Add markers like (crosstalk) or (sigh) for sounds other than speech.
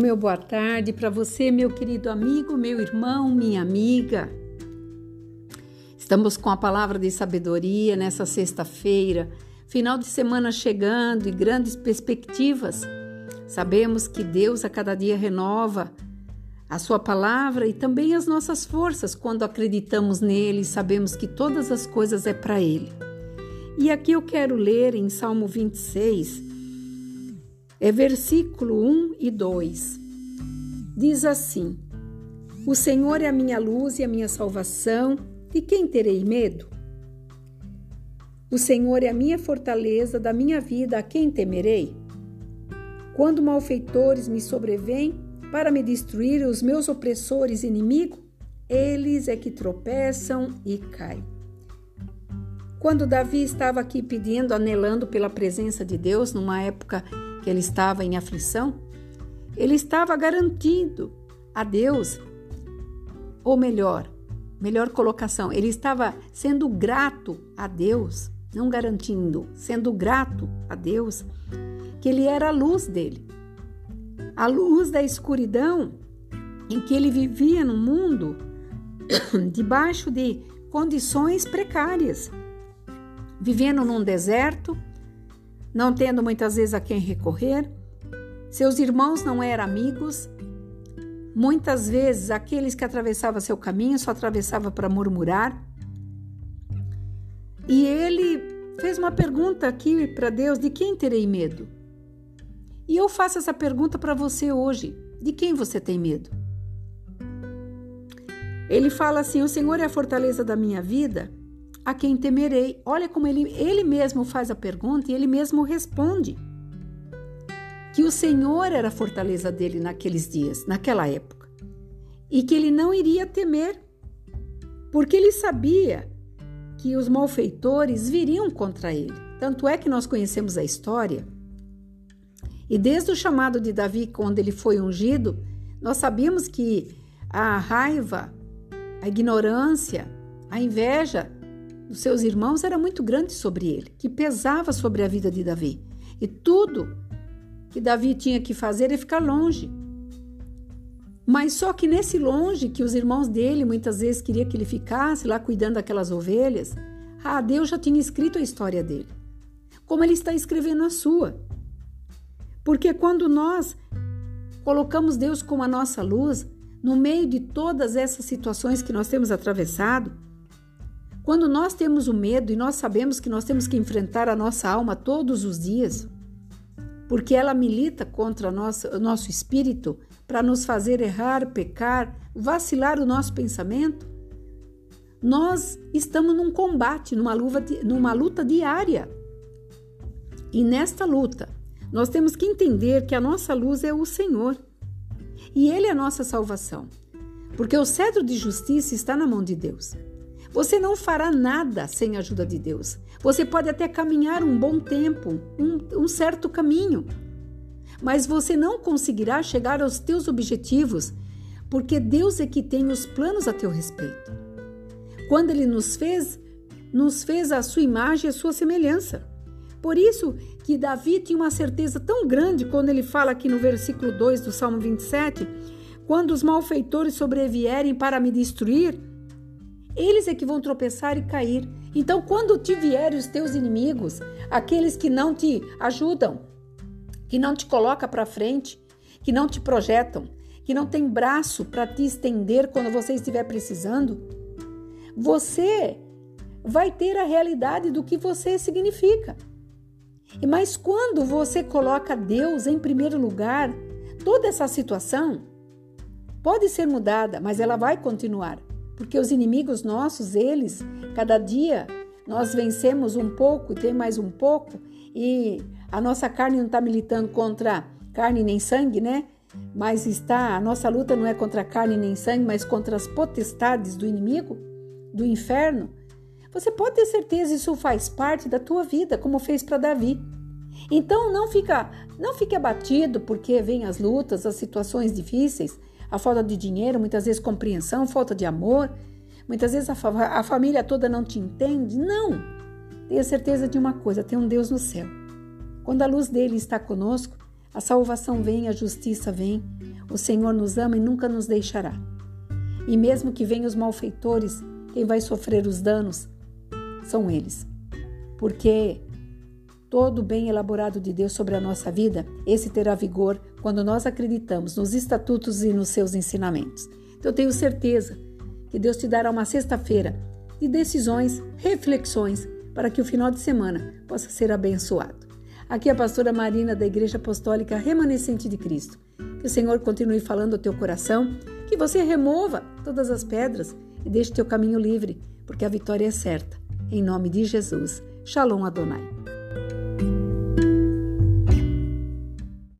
meu boa tarde para você, meu querido amigo, meu irmão, minha amiga. Estamos com a palavra de sabedoria nessa sexta-feira, final de semana chegando e grandes perspectivas. Sabemos que Deus a cada dia renova a sua palavra e também as nossas forças quando acreditamos nele e sabemos que todas as coisas é para ele. E aqui eu quero ler em Salmo 26, é versículo 1 e 2. Diz assim: O Senhor é a minha luz e a minha salvação, de quem terei medo? O Senhor é a minha fortaleza da minha vida, a quem temerei? Quando malfeitores me sobrevêm para me destruir, os meus opressores inimigos, eles é que tropeçam e caem. Quando Davi estava aqui pedindo, anelando pela presença de Deus, numa época que ele estava em aflição, ele estava garantindo a Deus, ou melhor, melhor colocação, ele estava sendo grato a Deus, não garantindo, sendo grato a Deus, que ele era a luz dele. A luz da escuridão em que ele vivia no mundo (coughs) debaixo de condições precárias, vivendo num deserto, não tendo muitas vezes a quem recorrer. Seus irmãos não eram amigos. Muitas vezes aqueles que atravessavam seu caminho só atravessava para murmurar. E ele fez uma pergunta aqui para Deus: de quem terei medo? E eu faço essa pergunta para você hoje: de quem você tem medo? Ele fala assim: O Senhor é a fortaleza da minha vida a quem temerei. Olha como ele, ele mesmo faz a pergunta e ele mesmo responde. Que o Senhor era a fortaleza dele naqueles dias, naquela época. E que ele não iria temer, porque ele sabia que os malfeitores viriam contra ele. Tanto é que nós conhecemos a história. E desde o chamado de Davi, quando ele foi ungido, nós sabíamos que a raiva, a ignorância, a inveja dos seus irmãos era muito grande sobre ele, que pesava sobre a vida de Davi. E tudo que Davi tinha que fazer é ficar longe. Mas só que nesse longe que os irmãos dele muitas vezes queriam que ele ficasse lá cuidando daquelas ovelhas, ah, Deus já tinha escrito a história dele, como ele está escrevendo a sua. Porque quando nós colocamos Deus como a nossa luz, no meio de todas essas situações que nós temos atravessado, quando nós temos o medo e nós sabemos que nós temos que enfrentar a nossa alma todos os dias, porque ela milita contra o nosso espírito para nos fazer errar, pecar, vacilar o nosso pensamento, nós estamos num combate, numa, luva, numa luta diária. E nesta luta, nós temos que entender que a nossa luz é o Senhor e Ele é a nossa salvação, porque o cetro de justiça está na mão de Deus. Você não fará nada sem a ajuda de Deus. Você pode até caminhar um bom tempo, um, um certo caminho, mas você não conseguirá chegar aos teus objetivos, porque Deus é que tem os planos a teu respeito. Quando Ele nos fez, nos fez a sua imagem e a sua semelhança. Por isso que Davi tinha uma certeza tão grande quando ele fala aqui no versículo 2 do Salmo 27, quando os malfeitores sobrevierem para me destruir, eles é que vão tropeçar e cair. Então, quando te vierem os teus inimigos, aqueles que não te ajudam, que não te colocam para frente, que não te projetam, que não tem braço para te estender quando você estiver precisando, você vai ter a realidade do que você significa. Mas quando você coloca Deus em primeiro lugar, toda essa situação pode ser mudada, mas ela vai continuar porque os inimigos nossos, eles, cada dia nós vencemos um pouco, tem mais um pouco, e a nossa carne não está militando contra carne nem sangue, né? Mas está, a nossa luta não é contra carne nem sangue, mas contra as potestades do inimigo, do inferno. Você pode ter certeza isso faz parte da tua vida, como fez para Davi. Então não fica, não fique abatido porque vem as lutas, as situações difíceis a falta de dinheiro, muitas vezes compreensão, falta de amor, muitas vezes a, fa a família toda não te entende. Não! Tenha certeza de uma coisa: tem um Deus no céu. Quando a luz dele está conosco, a salvação vem, a justiça vem, O Senhor nos ama e nunca nos deixará. E mesmo que venham os malfeitores, quem vai sofrer os danos são eles. Porque todo o bem elaborado de Deus sobre a nossa vida, esse terá vigor quando nós acreditamos nos estatutos e nos seus ensinamentos. Então eu tenho certeza que Deus te dará uma sexta-feira de decisões, reflexões, para que o final de semana possa ser abençoado. Aqui é a pastora Marina da Igreja Apostólica Remanescente de Cristo. Que o Senhor continue falando ao teu coração, que você remova todas as pedras e deixe teu caminho livre, porque a vitória é certa. Em nome de Jesus. Shalom Adonai.